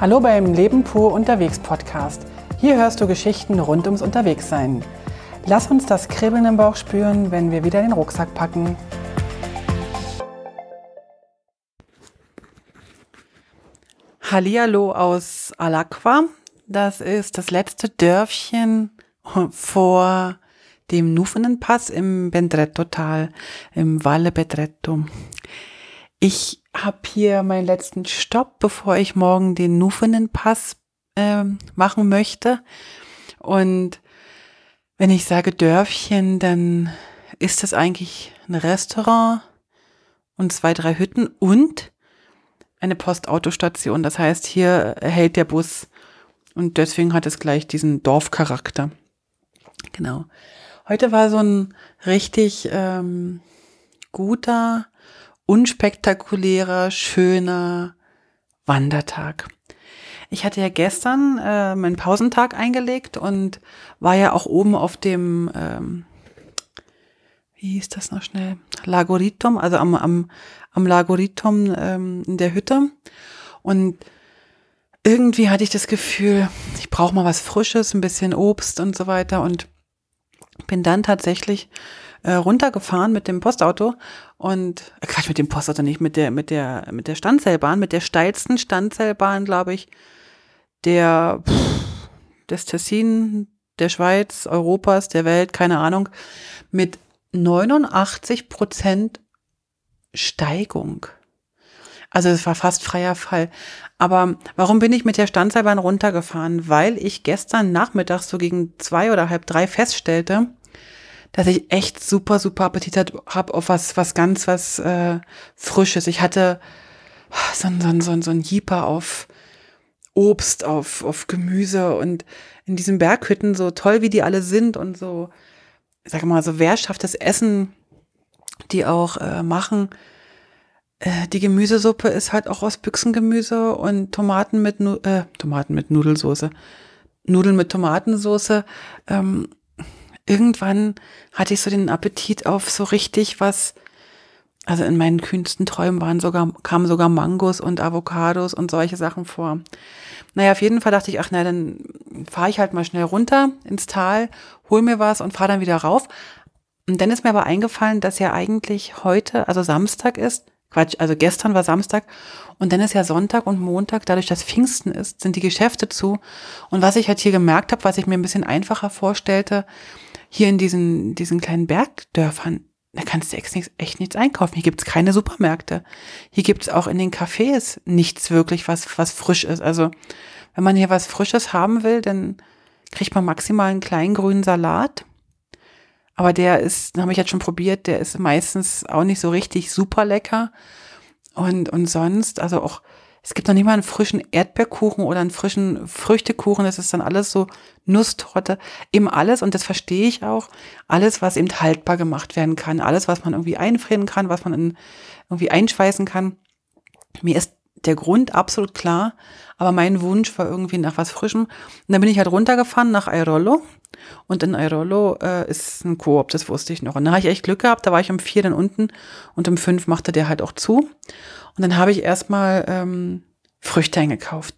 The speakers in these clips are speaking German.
Hallo beim Leben pur unterwegs Podcast. Hier hörst du Geschichten rund ums Unterwegssein. Lass uns das Kribbeln im Bauch spüren, wenn wir wieder den Rucksack packen. Hallihallo aus Alakwa. Das ist das letzte Dörfchen vor dem Nufenenpass im Bendretto-Tal, im Valle Bedretto. Ich habe hier meinen letzten Stopp, bevor ich morgen den Nufenenpass äh, machen möchte. Und wenn ich sage Dörfchen, dann ist das eigentlich ein Restaurant und zwei, drei Hütten und eine Postautostation. Das heißt, hier hält der Bus und deswegen hat es gleich diesen Dorfcharakter. Genau. Heute war so ein richtig ähm, guter, unspektakulärer, schöner Wandertag. Ich hatte ja gestern äh, meinen Pausentag eingelegt und war ja auch oben auf dem, ähm, wie hieß das noch schnell? Lagoritum, also am, am, am Lagoritum ähm, in der Hütte. Und irgendwie hatte ich das Gefühl, ich brauche mal was Frisches, ein bisschen Obst und so weiter. Und bin dann tatsächlich äh, runtergefahren mit dem Postauto und äh, Quatsch mit dem Postauto nicht mit der mit der mit der Standseilbahn mit der steilsten Standseilbahn glaube ich der pff, des Tessin der Schweiz Europas der Welt keine Ahnung mit 89 Prozent Steigung also es war fast freier Fall. Aber warum bin ich mit der Standseilbahn runtergefahren? Weil ich gestern Nachmittag so gegen zwei oder halb drei feststellte, dass ich echt super, super Appetit habe auf was, was ganz, was äh, Frisches. Ich hatte so ein, so ein, so ein, so ein Jeeper auf Obst, auf, auf Gemüse und in diesen Berghütten, so toll wie die alle sind und so, sag mal, so wehrschaftes Essen, die auch äh, machen, äh, die Gemüsesuppe ist halt auch aus Büchsengemüse und Tomaten mit, nu äh, Tomaten mit Nudelsoße. Nudeln mit Tomatensoße. Ähm, irgendwann hatte ich so den Appetit auf so richtig was, also in meinen kühnsten Träumen waren sogar, kamen sogar Mangos und Avocados und solche Sachen vor. Naja, auf jeden Fall dachte ich, ach na, dann fahre ich halt mal schnell runter ins Tal, hol mir was und fahre dann wieder rauf. Und dann ist mir aber eingefallen, dass ja eigentlich heute, also Samstag ist, Quatsch, also gestern war Samstag und dann ist ja Sonntag und Montag, dadurch, dass Pfingsten ist, sind die Geschäfte zu. Und was ich halt hier gemerkt habe, was ich mir ein bisschen einfacher vorstellte, hier in diesen, diesen kleinen Bergdörfern, da kannst du echt nichts, echt nichts einkaufen. Hier gibt's keine Supermärkte. Hier gibt's auch in den Cafés nichts wirklich, was, was frisch ist. Also, wenn man hier was Frisches haben will, dann kriegt man maximal einen kleinen grünen Salat aber der ist, habe ich jetzt schon probiert, der ist meistens auch nicht so richtig super lecker. Und, und sonst, also auch, es gibt noch nicht mal einen frischen Erdbeerkuchen oder einen frischen Früchtekuchen. Das ist dann alles so Nusstorte. Eben alles, und das verstehe ich auch, alles, was eben haltbar gemacht werden kann. Alles, was man irgendwie einfrieren kann, was man in, irgendwie einschweißen kann. Mir ist der Grund absolut klar, aber mein Wunsch war irgendwie nach was Frischem. Und dann bin ich halt runtergefahren nach Airolo. Und in Airolo äh, ist ein Koop, das wusste ich noch. Und da habe ich echt Glück gehabt, da war ich um vier dann unten und um fünf machte der halt auch zu. Und dann habe ich erstmal ähm, Früchte eingekauft.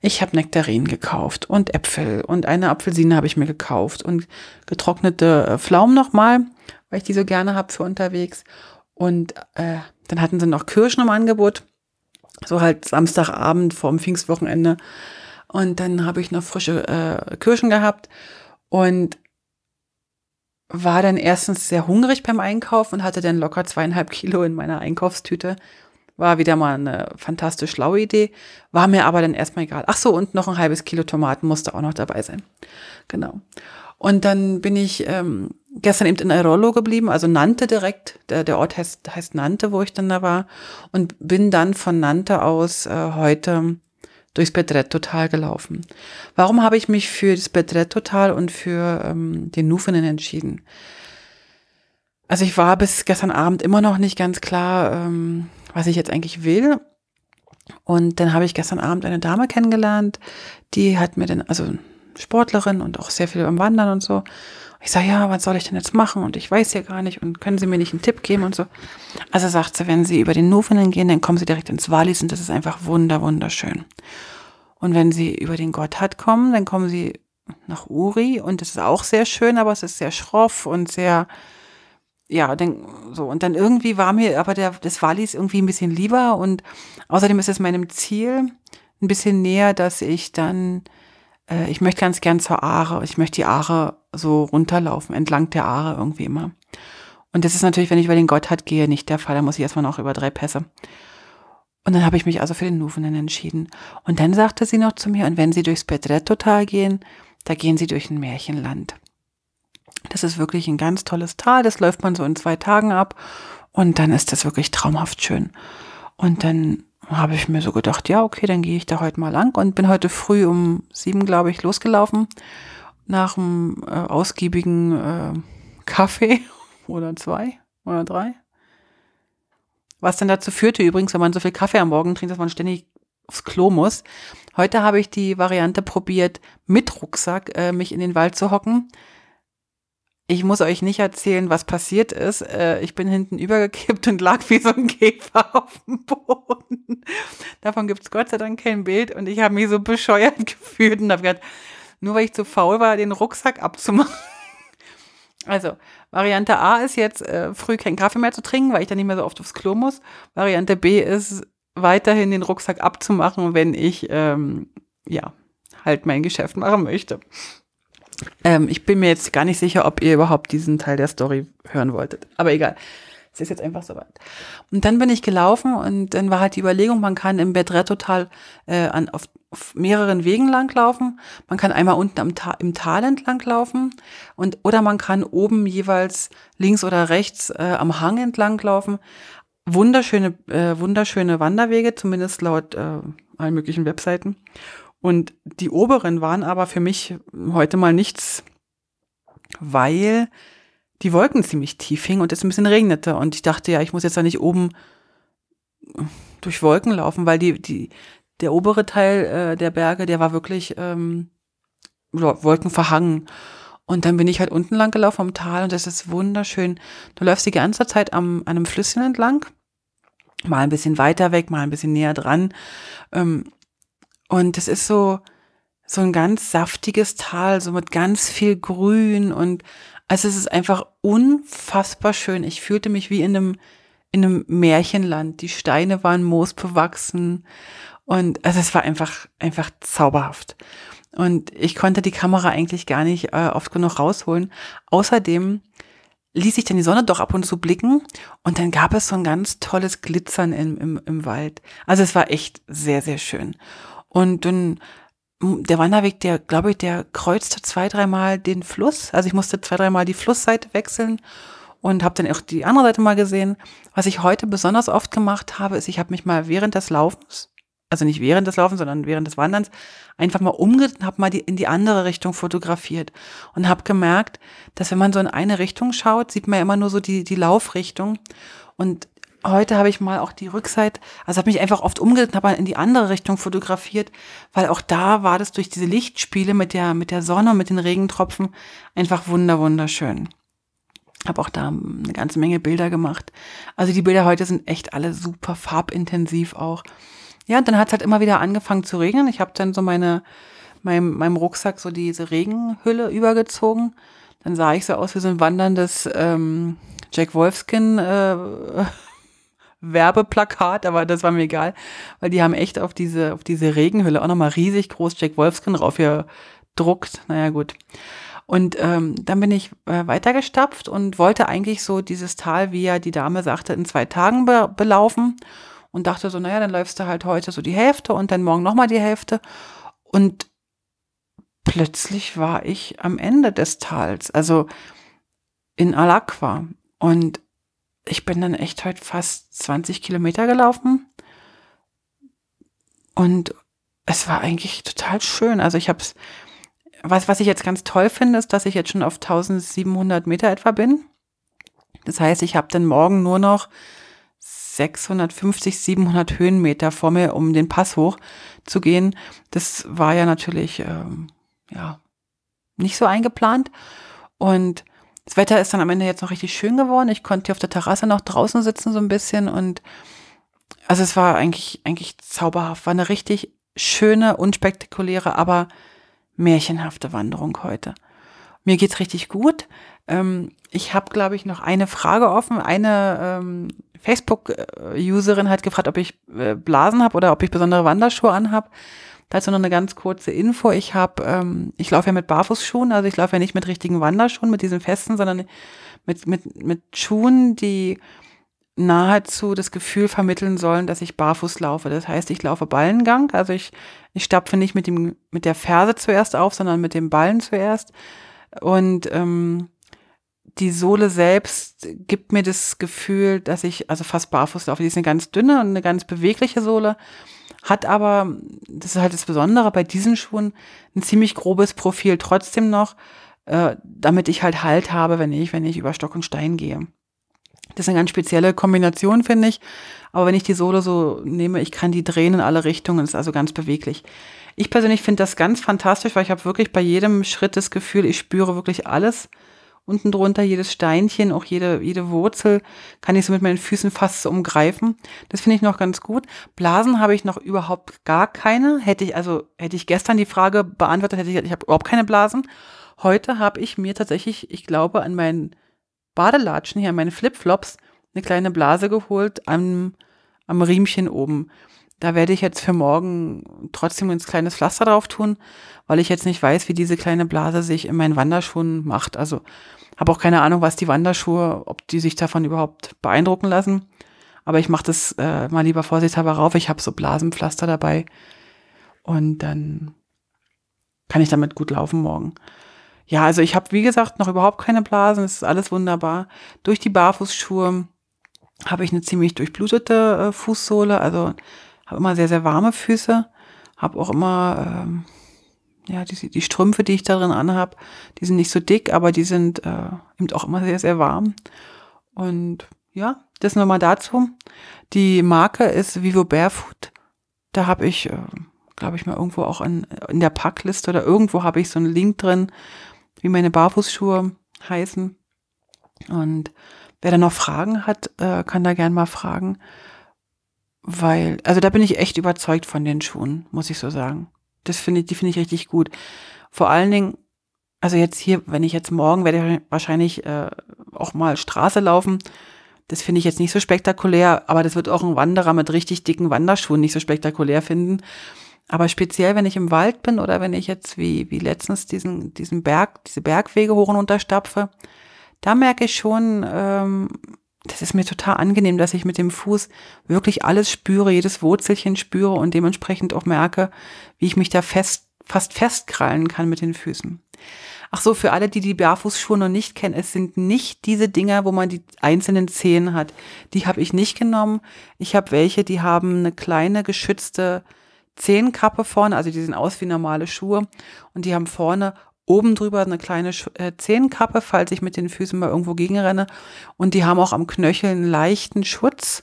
Ich habe Nektarinen gekauft und Äpfel und eine Apfelsine habe ich mir gekauft und getrocknete äh, Pflaumen nochmal, weil ich die so gerne habe für unterwegs. Und äh, dann hatten sie noch Kirschen im Angebot so halt Samstagabend vorm Pfingstwochenende. Und dann habe ich noch frische äh, Kirschen gehabt und war dann erstens sehr hungrig beim Einkauf und hatte dann locker zweieinhalb Kilo in meiner Einkaufstüte. War wieder mal eine fantastisch schlaue Idee, war mir aber dann erstmal egal. Ach so, und noch ein halbes Kilo Tomaten musste auch noch dabei sein. Genau. Und dann bin ich ähm, gestern eben in Airolo geblieben, also Nante direkt. Der, der Ort heißt, heißt Nante, wo ich dann da war. Und bin dann von Nante aus äh, heute durchs Bedretto-Tal gelaufen. Warum habe ich mich für das Bedretto-Tal und für ähm, den Nufenen entschieden? Also ich war bis gestern Abend immer noch nicht ganz klar, ähm, was ich jetzt eigentlich will. Und dann habe ich gestern Abend eine Dame kennengelernt, die hat mir dann, also Sportlerin und auch sehr viel beim Wandern und so. Ich sage, ja, was soll ich denn jetzt machen? Und ich weiß ja gar nicht und können Sie mir nicht einen Tipp geben und so. Also sagt sie, wenn Sie über den Nufenen gehen, dann kommen Sie direkt ins Wallis und das ist einfach wunder, wunderschön. Und wenn sie über den Gotthard kommen, dann kommen sie nach Uri und das ist auch sehr schön, aber es ist sehr schroff und sehr, ja, dann, so. Und dann irgendwie war mir aber der, das Wallis irgendwie ein bisschen lieber und außerdem ist es meinem Ziel ein bisschen näher, dass ich dann, äh, ich möchte ganz gern zur Aare, ich möchte die Aare so runterlaufen, entlang der Aare irgendwie immer. Und das ist natürlich, wenn ich über den Gotthard gehe, nicht der Fall. Da muss ich erstmal noch über drei Pässe. Und dann habe ich mich also für den Nuvenen entschieden. Und dann sagte sie noch zu mir, und wenn Sie durchs Pedretto-Tal gehen, da gehen Sie durch ein Märchenland. Das ist wirklich ein ganz tolles Tal, das läuft man so in zwei Tagen ab und dann ist das wirklich traumhaft schön. Und dann habe ich mir so gedacht, ja, okay, dann gehe ich da heute mal lang und bin heute früh um sieben, glaube ich, losgelaufen nach einem äh, ausgiebigen äh, Kaffee oder zwei oder drei. Was dann dazu führte übrigens, wenn man so viel Kaffee am Morgen trinkt, dass man ständig aufs Klo muss. Heute habe ich die Variante probiert, mit Rucksack äh, mich in den Wald zu hocken. Ich muss euch nicht erzählen, was passiert ist. Äh, ich bin hinten übergekippt und lag wie so ein Käfer auf dem Boden. Davon gibt es Gott sei Dank kein Bild und ich habe mich so bescheuert gefühlt und habe gedacht, nur weil ich zu faul war, den Rucksack abzumachen. Also, Variante A ist jetzt äh, früh keinen Kaffee mehr zu trinken, weil ich dann nicht mehr so oft aufs Klo muss. Variante B ist weiterhin den Rucksack abzumachen, wenn ich ähm, ja halt mein Geschäft machen möchte. Ähm, ich bin mir jetzt gar nicht sicher, ob ihr überhaupt diesen Teil der Story hören wolltet. Aber egal. Es ist jetzt einfach soweit. Und dann bin ich gelaufen und dann war halt die Überlegung, man kann im Bedretto-Tal äh, an, auf, auf mehreren Wegen langlaufen. Man kann einmal unten am Ta im Tal entlang laufen und oder man kann oben jeweils links oder rechts äh, am Hang entlang laufen. Wunderschöne, äh, wunderschöne Wanderwege, zumindest laut äh, allen möglichen Webseiten. Und die oberen waren aber für mich heute mal nichts, weil die Wolken ziemlich tief hingen und es ein bisschen regnete. Und ich dachte, ja, ich muss jetzt da nicht oben durch Wolken laufen, weil die, die, der obere Teil äh, der Berge, der war wirklich ähm, Wolken verhangen. Und dann bin ich halt unten lang gelaufen am Tal und das ist wunderschön. Du läufst die ganze Zeit am, an einem Flüsschen entlang, mal ein bisschen weiter weg, mal ein bisschen näher dran. Ähm, und es ist so, so ein ganz saftiges Tal, so mit ganz viel Grün und also es ist einfach unfassbar schön. Ich fühlte mich wie in einem, in einem Märchenland. Die Steine waren moosbewachsen und also es war einfach, einfach zauberhaft. Und ich konnte die Kamera eigentlich gar nicht äh, oft genug rausholen. Außerdem ließ ich dann die Sonne doch ab und zu blicken und dann gab es so ein ganz tolles Glitzern im, im, im Wald. Also es war echt sehr, sehr schön. Und dann der Wanderweg, der, glaube ich, der kreuzte zwei, dreimal den Fluss. Also ich musste zwei, dreimal die Flussseite wechseln und habe dann auch die andere Seite mal gesehen. Was ich heute besonders oft gemacht habe, ist, ich habe mich mal während des Laufens, also nicht während des Laufens, sondern während des Wanderns, einfach mal umgedreht und habe mal die, in die andere Richtung fotografiert und habe gemerkt, dass wenn man so in eine Richtung schaut, sieht man ja immer nur so die, die Laufrichtung. Und heute habe ich mal auch die Rückseite, also habe mich einfach oft umgedreht habe in die andere Richtung fotografiert, weil auch da war das durch diese Lichtspiele mit der, mit der Sonne und mit den Regentropfen einfach wunder, wunderschön. Habe auch da eine ganze Menge Bilder gemacht. Also die Bilder heute sind echt alle super farbintensiv auch. Ja, und dann hat es halt immer wieder angefangen zu regnen. Ich habe dann so meine, meinem, meinem Rucksack so diese Regenhülle übergezogen. Dann sah ich so aus wie so ein wanderndes ähm, Jack Wolfskin äh, Werbeplakat, aber das war mir egal, weil die haben echt auf diese, auf diese Regenhülle auch nochmal riesig groß Jack Wolfskin drauf gedruckt. Naja, gut. Und ähm, dann bin ich äh, weitergestapft und wollte eigentlich so dieses Tal, wie ja die Dame sagte, in zwei Tagen be belaufen. Und dachte so, naja, dann läufst du halt heute so die Hälfte und dann morgen nochmal die Hälfte. Und plötzlich war ich am Ende des Tals, also in Alakwa. Und ich bin dann echt heute fast 20 Kilometer gelaufen. Und es war eigentlich total schön. Also ich habe es, was, was ich jetzt ganz toll finde, ist, dass ich jetzt schon auf 1700 Meter etwa bin. Das heißt, ich habe dann morgen nur noch 650, 700 Höhenmeter vor mir, um den Pass hoch zu gehen. Das war ja natürlich, ähm, ja, nicht so eingeplant. Und das Wetter ist dann am Ende jetzt noch richtig schön geworden. Ich konnte hier auf der Terrasse noch draußen sitzen so ein bisschen und also es war eigentlich, eigentlich zauberhaft. War eine richtig schöne, unspektakuläre, aber märchenhafte Wanderung heute. Mir geht's richtig gut. Ähm, ich habe, glaube ich, noch eine Frage offen. Eine ähm, Facebook-Userin hat gefragt, ob ich äh, Blasen habe oder ob ich besondere Wanderschuhe anhab. Dazu noch eine ganz kurze Info. Ich habe, ähm, ich laufe ja mit Barfußschuhen, also ich laufe ja nicht mit richtigen Wanderschuhen, mit diesen festen, sondern mit, mit, mit Schuhen, die nahezu das Gefühl vermitteln sollen, dass ich barfuß laufe. Das heißt, ich laufe Ballengang, also ich, ich stapfe nicht mit, dem, mit der Ferse zuerst auf, sondern mit dem Ballen zuerst. Und ähm, die Sohle selbst gibt mir das Gefühl, dass ich also fast barfuß laufe. Die ist eine ganz dünne und eine ganz bewegliche Sohle, hat aber, das ist halt das Besondere bei diesen Schuhen, ein ziemlich grobes Profil trotzdem noch, äh, damit ich halt Halt habe, wenn ich, wenn ich über Stock und Stein gehe. Das ist eine ganz spezielle Kombination, finde ich. Aber wenn ich die Sohle so nehme, ich kann die drehen in alle Richtungen, ist also ganz beweglich. Ich persönlich finde das ganz fantastisch, weil ich habe wirklich bei jedem Schritt das Gefühl, ich spüre wirklich alles unten drunter, jedes Steinchen, auch jede, jede Wurzel kann ich so mit meinen Füßen fast so umgreifen. Das finde ich noch ganz gut. Blasen habe ich noch überhaupt gar keine. Hätte ich, also hätte ich gestern die Frage beantwortet, hätte ich, ich habe überhaupt keine Blasen. Heute habe ich mir tatsächlich, ich glaube, an meinen Badelatschen hier, an meine Flipflops, eine kleine Blase geholt am, am Riemchen oben. Da werde ich jetzt für morgen trotzdem ein kleines Pflaster drauf tun, weil ich jetzt nicht weiß, wie diese kleine Blase sich in meinen Wanderschuhen macht. Also habe auch keine Ahnung, was die Wanderschuhe, ob die sich davon überhaupt beeindrucken lassen. Aber ich mache das äh, mal lieber vorsichtshalber rauf. Ich habe so Blasenpflaster dabei. Und dann kann ich damit gut laufen morgen. Ja, also ich habe, wie gesagt, noch überhaupt keine Blasen. Es ist alles wunderbar. Durch die Barfußschuhe habe ich eine ziemlich durchblutete äh, Fußsohle. Also habe immer sehr, sehr warme Füße. Habe auch immer... Ähm, ja, die, die Strümpfe, die ich da drin anhab, die sind nicht so dick, aber die sind äh, eben auch immer sehr, sehr warm. Und ja, das nur mal dazu. Die Marke ist Vivo Barefoot. Da habe ich, äh, glaube ich, mal irgendwo auch in, in der Packliste oder irgendwo habe ich so einen Link drin, wie meine Barfußschuhe heißen. Und wer da noch Fragen hat, äh, kann da gern mal fragen. Weil, also da bin ich echt überzeugt von den Schuhen, muss ich so sagen. Das finde ich, die finde ich richtig gut. Vor allen Dingen, also jetzt hier, wenn ich jetzt morgen werde ich wahrscheinlich äh, auch mal Straße laufen. Das finde ich jetzt nicht so spektakulär, aber das wird auch ein Wanderer mit richtig dicken Wanderschuhen nicht so spektakulär finden. Aber speziell, wenn ich im Wald bin oder wenn ich jetzt wie, wie letztens diesen, diesen Berg, diese Bergwege hoch und runter stapfe, da merke ich schon, ähm, das ist mir total angenehm, dass ich mit dem Fuß wirklich alles spüre, jedes Wurzelchen spüre und dementsprechend auch merke, wie ich mich da fest, fast festkrallen kann mit den Füßen. Ach so, für alle, die die Barfußschuhe noch nicht kennen, es sind nicht diese Dinger, wo man die einzelnen Zehen hat. Die habe ich nicht genommen. Ich habe welche, die haben eine kleine geschützte Zehenkappe vorne, also die sehen aus wie normale Schuhe und die haben vorne oben drüber eine kleine äh, Zehenkappe, falls ich mit den Füßen mal irgendwo gegenrenne. Und die haben auch am Knöchel einen leichten Schutz,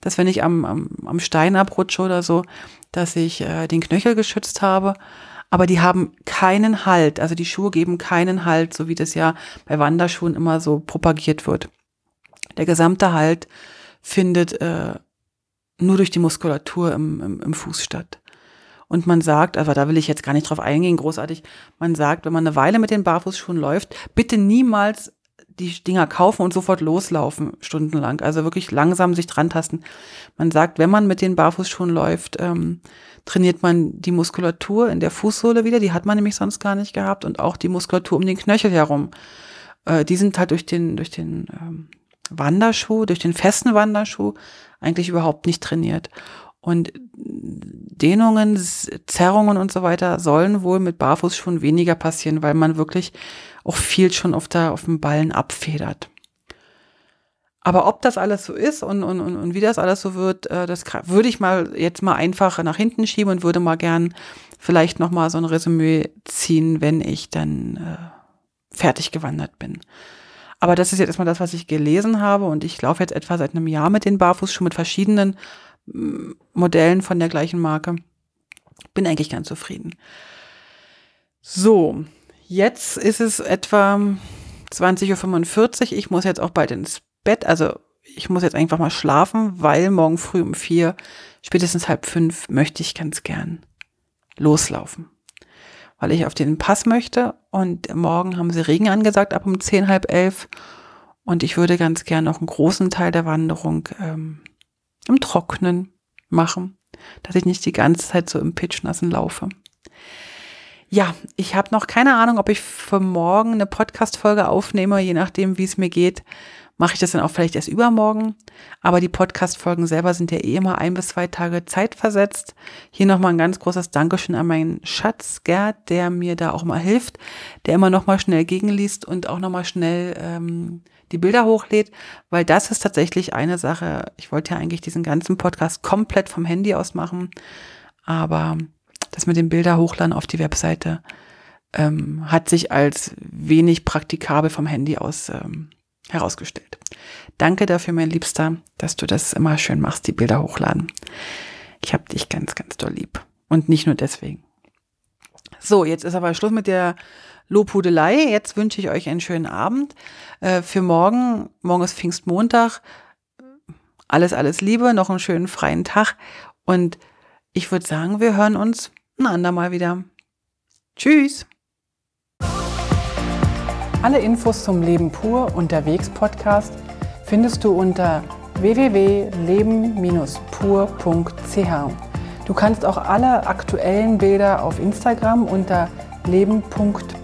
dass wenn ich am, am, am Stein abrutsche oder so, dass ich äh, den Knöchel geschützt habe. Aber die haben keinen Halt. Also die Schuhe geben keinen Halt, so wie das ja bei Wanderschuhen immer so propagiert wird. Der gesamte Halt findet äh, nur durch die Muskulatur im, im, im Fuß statt. Und man sagt, aber da will ich jetzt gar nicht drauf eingehen, großartig, man sagt, wenn man eine Weile mit den Barfußschuhen läuft, bitte niemals die Dinger kaufen und sofort loslaufen, stundenlang. Also wirklich langsam sich dran tasten. Man sagt, wenn man mit den Barfußschuhen läuft, ähm, trainiert man die Muskulatur in der Fußsohle wieder, die hat man nämlich sonst gar nicht gehabt, und auch die Muskulatur um den Knöchel herum. Äh, die sind halt durch den, durch den ähm, Wanderschuh, durch den festen Wanderschuh eigentlich überhaupt nicht trainiert. Und Dehnungen, Zerrungen und so weiter sollen wohl mit Barfuß schon weniger passieren, weil man wirklich auch viel schon auf, der, auf dem Ballen abfedert. Aber ob das alles so ist und, und, und, und wie das alles so wird, äh, das würde ich mal jetzt mal einfach nach hinten schieben und würde mal gern vielleicht noch mal so ein Resümee ziehen, wenn ich dann äh, fertig gewandert bin. Aber das ist jetzt erstmal das, was ich gelesen habe und ich laufe jetzt etwa seit einem Jahr mit den Barfußschuhen mit verschiedenen Modellen von der gleichen Marke. Bin eigentlich ganz zufrieden. So, jetzt ist es etwa 20.45 Uhr. Ich muss jetzt auch bald ins Bett. Also ich muss jetzt einfach mal schlafen, weil morgen früh um vier, spätestens halb fünf, möchte ich ganz gern loslaufen. Weil ich auf den Pass möchte und morgen haben sie Regen angesagt ab um zehn, halb elf. Und ich würde ganz gern noch einen großen Teil der Wanderung ähm, im Trocknen machen, dass ich nicht die ganze Zeit so im Pitchnassen laufe. Ja, ich habe noch keine Ahnung, ob ich für morgen eine Podcast-Folge aufnehme, je nachdem, wie es mir geht mache ich das dann auch vielleicht erst übermorgen. Aber die Podcast-Folgen selber sind ja eh immer ein bis zwei Tage Zeit versetzt. Hier nochmal ein ganz großes Dankeschön an meinen Schatz Gerd, der mir da auch mal hilft, der immer nochmal schnell gegenliest und auch nochmal schnell ähm, die Bilder hochlädt, weil das ist tatsächlich eine Sache. Ich wollte ja eigentlich diesen ganzen Podcast komplett vom Handy aus machen, aber das mit den Bilder hochladen auf die Webseite ähm, hat sich als wenig praktikabel vom Handy aus ähm, herausgestellt. Danke dafür, mein Liebster, dass du das immer schön machst, die Bilder hochladen. Ich habe dich ganz, ganz doll lieb. Und nicht nur deswegen. So, jetzt ist aber Schluss mit der Lobhudelei. Jetzt wünsche ich euch einen schönen Abend. Äh, für morgen, morgen ist Pfingstmontag. Alles, alles Liebe, noch einen schönen freien Tag. Und ich würde sagen, wir hören uns ein andermal wieder. Tschüss. Alle Infos zum Leben pur unterwegs Podcast findest du unter www.leben-pur.ch. Du kannst auch alle aktuellen Bilder auf Instagram unter leben.pur